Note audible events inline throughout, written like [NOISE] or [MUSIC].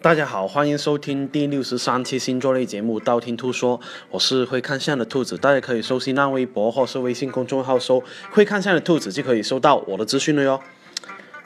大家好，欢迎收听第六十三期星座类节目《道听途说》，我是会看相的兔子，大家可以搜新浪微博或是微信公众号搜“会看相的兔子”就可以收到我的资讯了哟。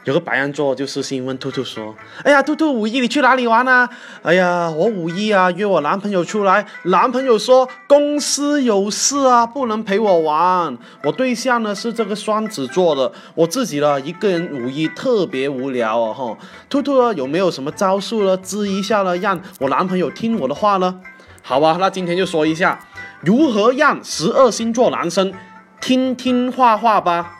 有个白羊座就私信问兔兔说：“哎呀，兔兔五一你去哪里玩啊？”“哎呀，我五一啊约我男朋友出来，男朋友说公司有事啊，不能陪我玩。我对象呢是这个双子座的，我自己呢一个人五一特别无聊哦哈。兔兔呢有没有什么招数呢？支一下呢，让我男朋友听我的话呢？好吧，那今天就说一下如何让十二星座男生听听话话吧。”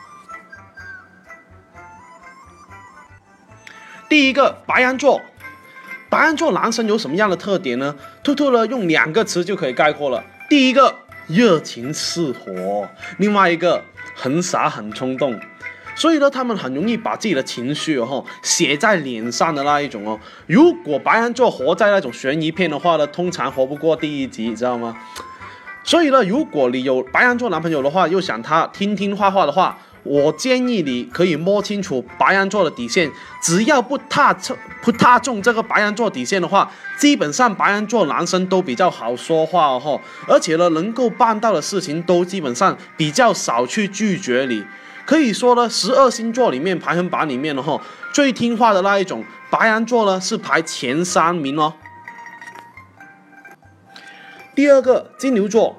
第一个白羊座，白羊座男生有什么样的特点呢？兔兔呢用两个词就可以概括了。第一个热情似火，另外一个很傻很冲动，所以呢他们很容易把自己的情绪哦写在脸上的那一种哦。如果白羊座活在那种悬疑片的话呢，通常活不过第一集，知道吗？所以呢，如果你有白羊座男朋友的话，又想他听听话话的话。我建议你可以摸清楚白羊座的底线，只要不踏中不踏中这个白羊座底线的话，基本上白羊座男生都比较好说话哦，而且呢，能够办到的事情都基本上比较少去拒绝你。可以说呢，十二星座里面排行榜里面的哈，最听话的那一种白羊座呢是排前三名哦。第二个金牛座。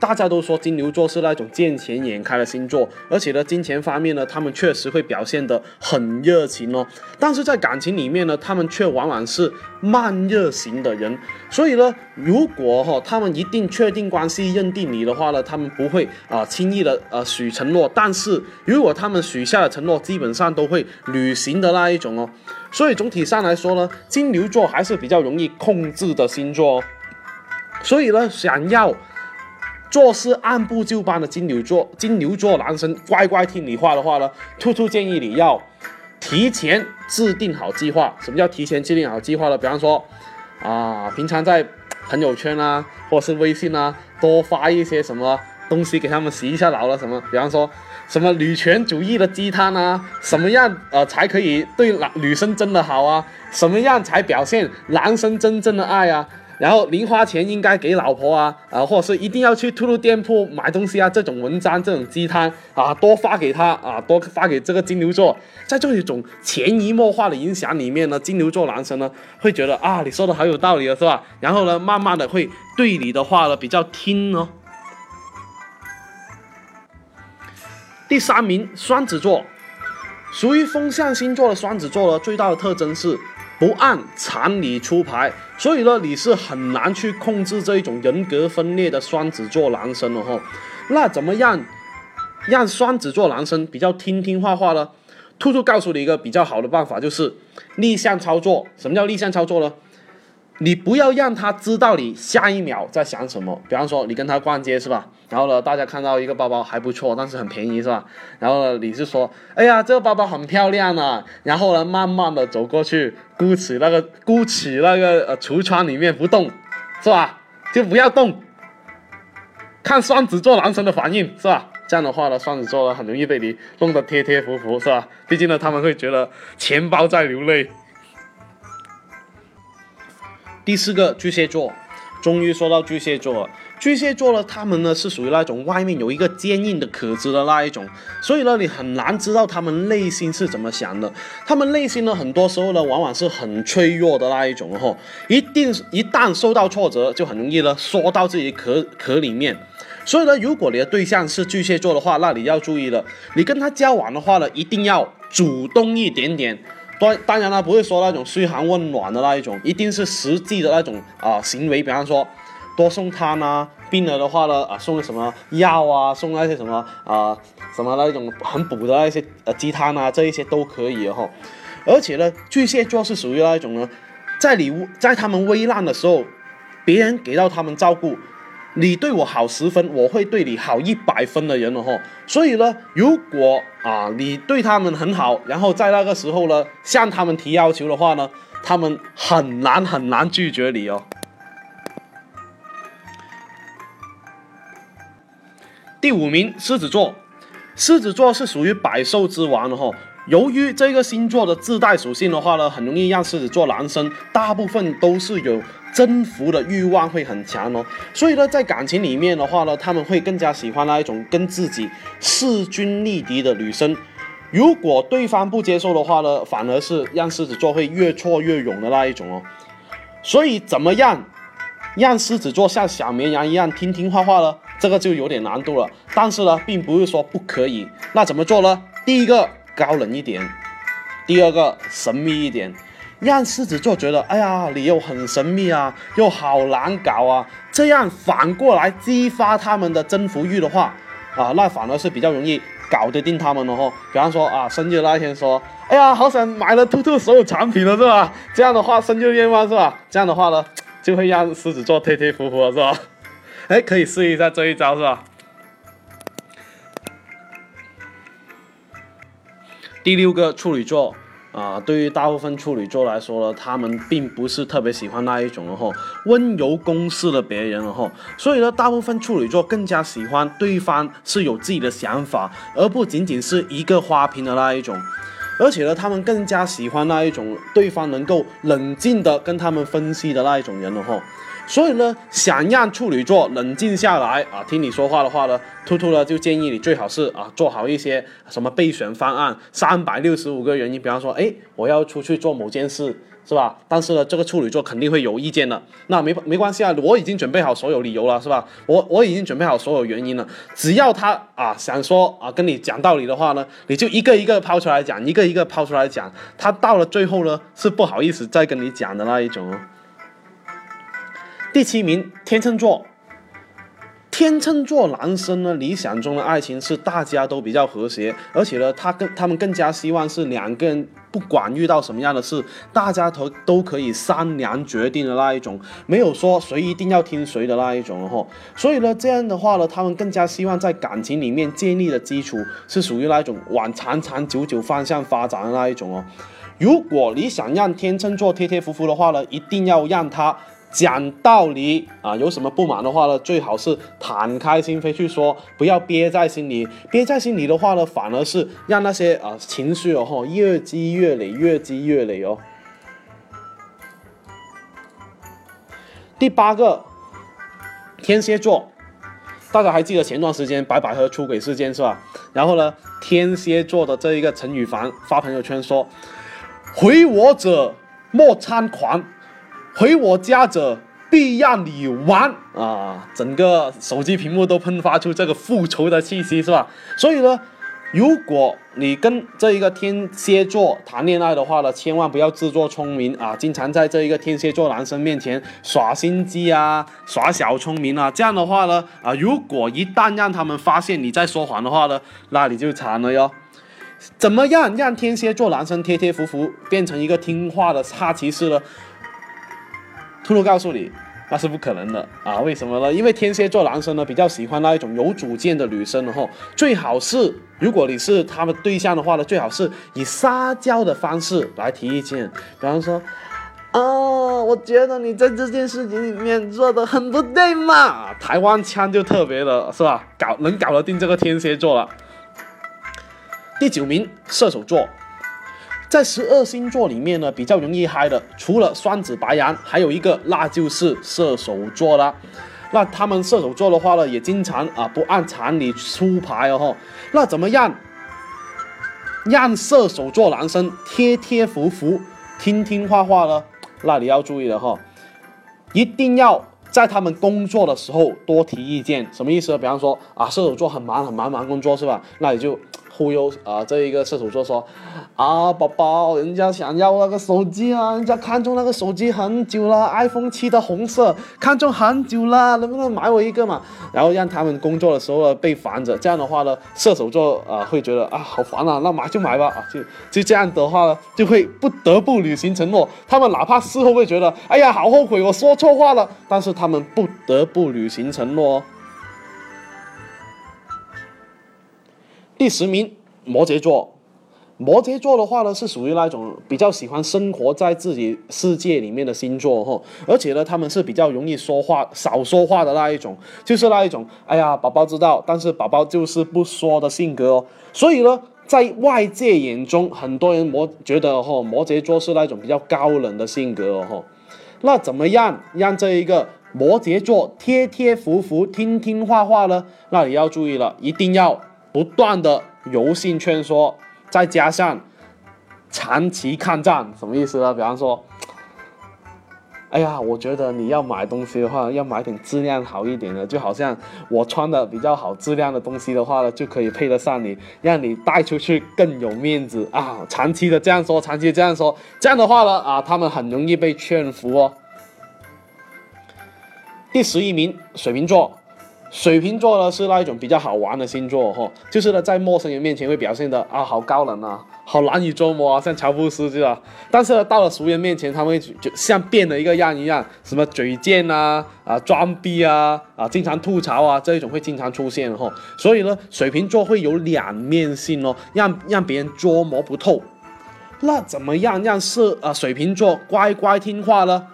大家都说金牛座是那种见钱眼开的星座，而且呢，金钱方面呢，他们确实会表现得很热情哦。但是在感情里面呢，他们却往往是慢热型的人。所以呢，如果哈他们一定确定关系、认定你的话呢，他们不会啊轻易的呃许承诺。但是如果他们许下的承诺，基本上都会履行的那一种哦。所以总体上来说呢，金牛座还是比较容易控制的星座。哦所以呢，想要。做事按部就班的金牛座，金牛座男生乖乖听你话的话呢，兔兔建议你要提前制定好计划。什么叫提前制定好计划呢？比方说，啊，平常在朋友圈啊，或是微信啊，多发一些什么东西给他们洗一下脑了什么。比方说什么女权主义的鸡汤啊，什么样呃才可以对男女生真的好啊？什么样才表现男生真正的爱啊？然后零花钱应该给老婆啊，啊，或者是一定要去兔兔店铺买东西啊，这种文章、这种鸡汤啊，多发给他啊，多发给这个金牛座，在这一种潜移默化的影响里面呢，金牛座男生呢会觉得啊，你说的好有道理了，是吧？然后呢，慢慢的会对你的话呢比较听哦。第三名，双子座，属于风象星座的双子座呢，最大的特征是。不按常理出牌，所以呢，你是很难去控制这一种人格分裂的双子座男生的哈。那怎么样让双子座男生比较听听话话呢？兔兔告诉你一个比较好的办法，就是逆向操作。什么叫逆向操作呢？你不要让他知道你下一秒在想什么。比方说，你跟他逛街是吧？然后呢，大家看到一个包包还不错，但是很便宜是吧？然后呢，你是说，哎呀，这个包包很漂亮啊。然后呢，慢慢的走过去，箍起那个箍起那个呃橱窗里面不动，是吧？就不要动，看双子座男生的反应是吧？这样的话呢，双子座呢很容易被你弄得贴贴服服是吧？毕竟呢，他们会觉得钱包在流泪。第四个巨蟹座，终于说到巨蟹座了。巨蟹座呢，他们呢是属于那种外面有一个坚硬的壳子的那一种，所以呢，你很难知道他们内心是怎么想的。他们内心呢，很多时候呢，往往是很脆弱的那一种哦。一定一旦受到挫折，就很容易呢缩到自己壳壳里面。所以呢，如果你的对象是巨蟹座的话，那你要注意了，你跟他交往的话呢，一定要主动一点点。当当然了，不会说那种嘘寒问暖的那一种，一定是实际的那种啊行为。比方说，多送汤啊，病了的话呢啊，送什么药啊，送那些什么啊什么那种很补的那些呃鸡汤啊，这一些都可以哈。而且呢，巨蟹座是属于那一种呢，在你在他们危难的时候，别人给到他们照顾。你对我好十分，我会对你好一百分的人了哈。所以呢，如果啊你对他们很好，然后在那个时候呢向他们提要求的话呢，他们很难很难拒绝你哦。第五名，狮子座，狮子座是属于百兽之王的哈。由于这个星座的自带属性的话呢，很容易让狮子座男生大部分都是有征服的欲望会很强哦，所以呢，在感情里面的话呢，他们会更加喜欢那一种跟自己势均力敌的女生。如果对方不接受的话呢，反而是让狮子座会越挫越勇的那一种哦。所以怎么样让狮子座像小绵羊一样听听话话呢？这个就有点难度了。但是呢，并不是说不可以。那怎么做呢？第一个。高冷一点，第二个神秘一点，让狮子座觉得，哎呀，你又很神秘啊，又好难搞啊，这样反过来激发他们的征服欲的话，啊，那反而是比较容易搞得定他们的哦。比方说啊，生日那一天说，哎呀，好想买了兔兔所有产品了，是吧？这样的话，生日愿望是吧？这样的话呢，就会让狮子座贴贴服服，是吧？哎，可以试一下这一招，是吧？第六个处女座啊，对于大部分处女座来说呢，他们并不是特别喜欢那一种然后温柔攻势的别人然后，所以呢，大部分处女座更加喜欢对方是有自己的想法，而不仅仅是一个花瓶的那一种，而且呢，他们更加喜欢那一种对方能够冷静的跟他们分析的那一种人了哈。所以呢，想让处女座冷静下来啊，听你说话的话呢，兔兔呢就建议你最好是啊做好一些什么备选方案，三百六十五个原因，比方说，哎，我要出去做某件事，是吧？但是呢，这个处女座肯定会有意见的。那没没关系啊，我已经准备好所有理由了，是吧？我我已经准备好所有原因了，只要他啊想说啊跟你讲道理的话呢，你就一个一个抛出来讲，一个一个抛出来讲，他到了最后呢是不好意思再跟你讲的那一种。第七名，天秤座。天秤座男生呢，理想中的爱情是大家都比较和谐，而且呢，他更他们更加希望是两个人不管遇到什么样的事，大家都都可以商量决定的那一种，没有说谁一定要听谁的那一种哦。所以呢，这样的话呢，他们更加希望在感情里面建立的基础是属于那一种往长长久久方向发展的那一种哦。如果你想让天秤座贴贴服服的话呢，一定要让他。讲道理啊，有什么不满的话呢，最好是坦开心扉去说，不要憋在心里。憋在心里的话呢，反而是让那些啊情绪哦越积越累，越积越累哦。第八个，天蝎座，大家还记得前段时间白百合出轨事件是吧？然后呢，天蝎座的这一个陈羽凡发朋友圈说：“回我者莫猖狂。”回我家者必让你玩啊！整个手机屏幕都喷发出这个复仇的气息，是吧？所以呢，如果你跟这一个天蝎座谈恋爱的话呢，千万不要自作聪明啊！经常在这一个天蝎座男生面前耍心机啊，耍小聪明啊，这样的话呢，啊，如果一旦让他们发现你在说谎的话呢，那你就惨了哟。怎么样让天蝎座男生贴贴服服，变成一个听话的哈骑士呢？兔兔告诉你，那是不可能的啊！为什么呢？因为天蝎座男生呢比较喜欢那一种有主见的女生，然后最好是，如果你是他们对象的话呢，最好是以撒娇的方式来提意见。比方说，哦，我觉得你在这件事情里面做的很不对嘛。台湾腔就特别的是吧？搞能搞得定这个天蝎座了。第九名，射手座。在十二星座里面呢，比较容易嗨的，除了双子、白羊，还有一个那就是射手座啦。那他们射手座的话呢，也经常啊不按常理出牌哦。那怎么样让射手座男生贴贴服服、听听话话呢？那你要注意了哈，一定要在他们工作的时候多提意见。什么意思？比方说啊，射手座很忙很忙忙工作是吧？那你就。忽悠啊，这一个射手座说，啊，宝宝，人家想要那个手机啊，人家看中那个手机很久了，iPhone 七的红色，看中很久了，能不能买我一个嘛？然后让他们工作的时候呢被烦着，这样的话呢，射手座啊会觉得啊好烦啊，那买就买吧啊，就就这样的话呢，就会不得不履行承诺。他们哪怕事后会觉得，哎呀，好后悔，我说错话了，但是他们不得不履行承诺。第十名，摩羯座。摩羯座的话呢，是属于那种比较喜欢生活在自己世界里面的星座哈，而且呢，他们是比较容易说话、少说话的那一种，就是那一种，哎呀，宝宝知道，但是宝宝就是不说的性格哦。所以呢，在外界眼中，很多人摩觉得哦，摩羯座是那种比较高冷的性格哦。那怎么样让这一个摩羯座贴贴服服、听听话话呢？那你要注意了，一定要不断的柔性劝说，再加上长期抗战，什么意思呢？比方说。哎呀，我觉得你要买东西的话，要买点质量好一点的，就好像我穿的比较好质量的东西的话呢，就可以配得上你，让你带出去更有面子啊！长期的这样说，长期这样说，这样的话呢，啊，他们很容易被劝服哦。第十一名，水瓶座。水瓶座呢是那一种比较好玩的星座哈，就是呢在陌生人面前会表现的啊好高冷啊，好难以捉摸啊，像乔布斯这样。但是呢到了熟人面前，他们会就像变了一个样一样，什么嘴贱啊啊装逼啊啊经常吐槽啊这一种会经常出现哈。所以呢水瓶座会有两面性哦，让让别人捉摸不透。那怎么样让是啊水瓶座乖乖听话呢？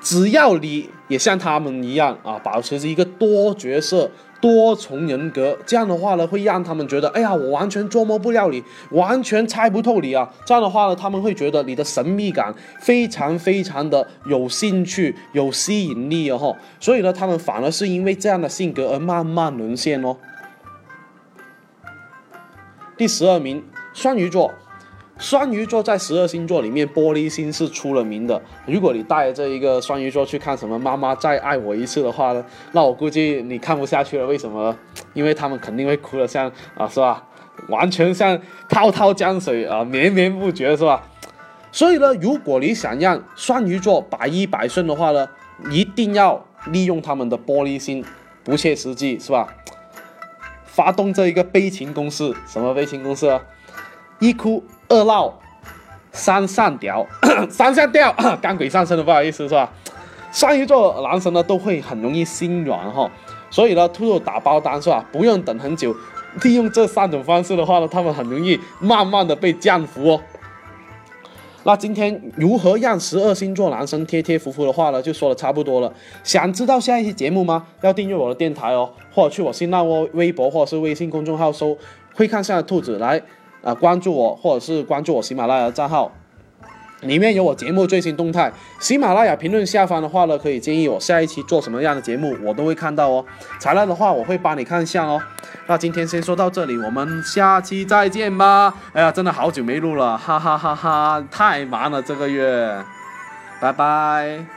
只要你也像他们一样啊，保持着一个多角色、多重人格，这样的话呢，会让他们觉得，哎呀，我完全捉摸不了你，完全猜不透你啊。这样的话呢，他们会觉得你的神秘感非常非常的有兴趣、有吸引力哦。所以呢，他们反而是因为这样的性格而慢慢沦陷哦。第十二名，双鱼座。双鱼座在十二星座里面，玻璃心是出了名的。如果你带着一个双鱼座去看什么《妈妈再爱我一次》的话呢，那我估计你看不下去了。为什么？因为他们肯定会哭得像啊，是吧？完全像滔滔江水啊，绵绵不绝，是吧？所以呢，如果你想让双鱼座百依百顺的话呢，一定要利用他们的玻璃心，不切实际，是吧？发动这一个悲情攻势，什么悲情攻势啊？一哭。二闹三上吊，三上吊，[COUGHS] [COUGHS] 干鬼上身的，不好意思是吧？双鱼座男生呢都会很容易心软哈，所以呢，兔兔打包单是吧？不用等很久，利用这三种方式的话呢，他们很容易慢慢的被降服哦。那今天如何让十二星座男生贴贴服服的话呢，就说的差不多了。想知道下一期节目吗？要订阅我的电台哦，或者去我新浪微博或者是微信公众号搜“会看相的兔子”来。啊，关注我，或者是关注我喜马拉雅账号，里面有我节目最新动态。喜马拉雅评论下方的话呢，可以建议我下一期做什么样的节目，我都会看到哦。材料的话，我会帮你看一下哦。那今天先说到这里，我们下期再见吧。哎呀，真的好久没录了，哈哈哈哈，太忙了这个月，拜拜。